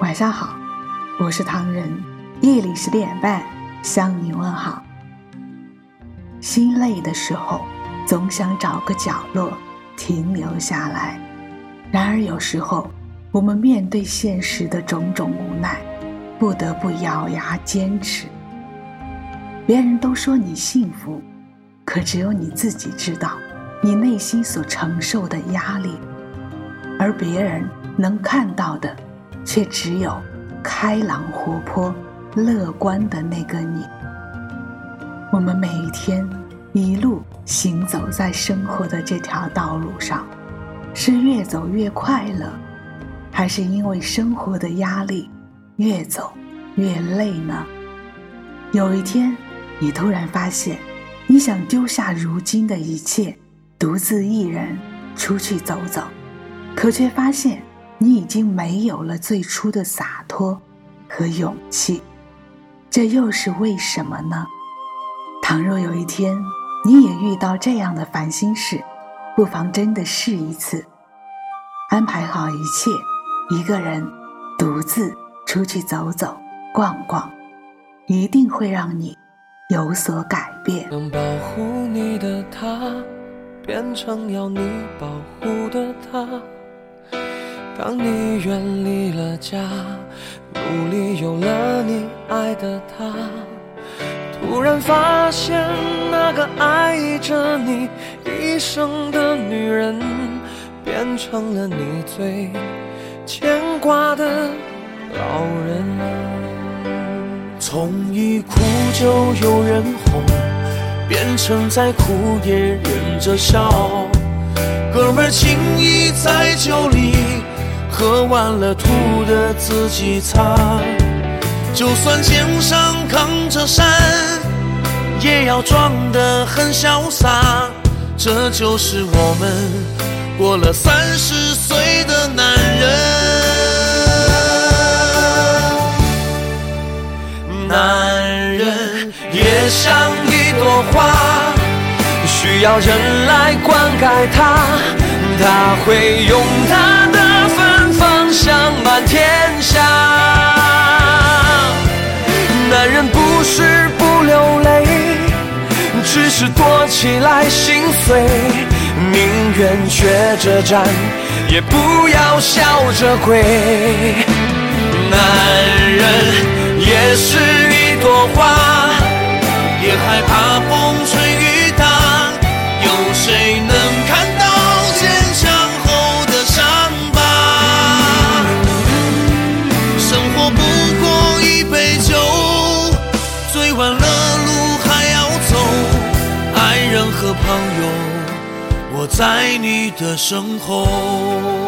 晚上好，我是唐人，夜里十点半向你问好。心累的时候，总想找个角落停留下来。然而有时候，我们面对现实的种种无奈，不得不咬牙坚持。别人都说你幸福，可只有你自己知道，你内心所承受的压力，而别人能看到的。却只有开朗活泼、乐观的那个你。我们每一天一路行走在生活的这条道路上，是越走越快乐，还是因为生活的压力越走越累呢？有一天，你突然发现，你想丢下如今的一切，独自一人出去走走，可却发现。你已经没有了最初的洒脱和勇气，这又是为什么呢？倘若有一天你也遇到这样的烦心事，不妨真的试一次，安排好一切，一个人独自出去走走、逛逛，一定会让你有所改变。能保护你的他，变成要你保护的他。当你远离了家，努力有了你爱的他，突然发现那个爱着你一生的女人，变成了你最牵挂的老人。从一哭就有人哄，变成再哭也忍着笑，哥们情谊在酒里。完了，吐的自己擦。就算肩上扛着山，也要装得很潇洒。这就是我们过了三十岁的男人。男人也像一朵花，需要人来灌溉它，他会用他的。香满天下，男人不是不流泪，只是躲起来心碎，宁愿瘸着站，也不要笑着跪。男人也是朋友，我在你的身后。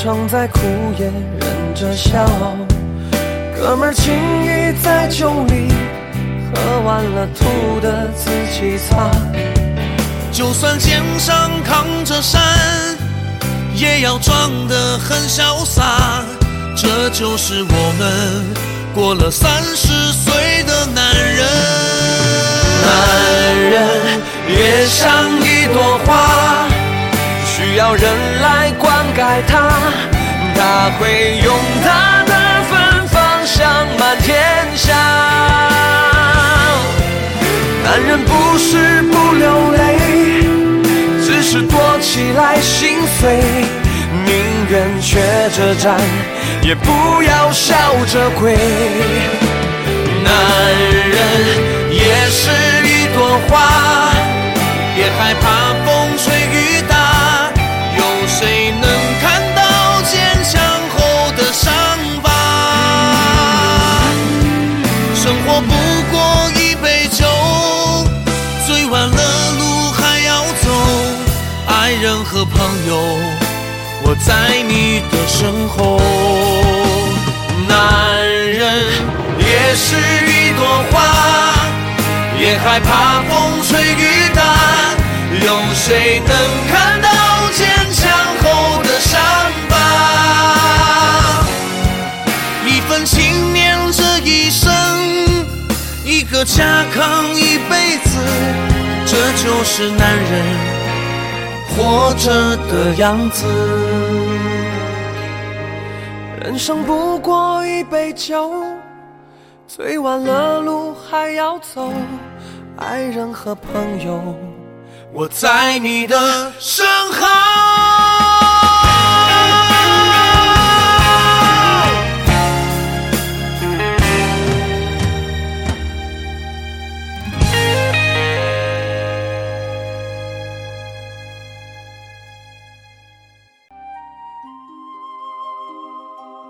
变成再哭也忍着笑。哥们情谊在酒里，喝完了吐的自己擦。就算肩上扛着山，也要装得很潇洒。这就是我们过了三十岁的男人。男人也像一朵花。要人来灌溉它，它会用它的芬芳香满天下。男人不是不流泪，只是躲起来心碎，宁愿瘸着站，也不要笑着跪。男人也是一朵花，我在你的身后。男人也是一朵花，也害怕风吹雨打，有谁能看到坚强后的伤疤？一份情念这一生，一个家扛一辈子，这就是男人。活着的样子。人生不过一杯酒，醉完了路还要走。爱人和朋友，我在你的身后。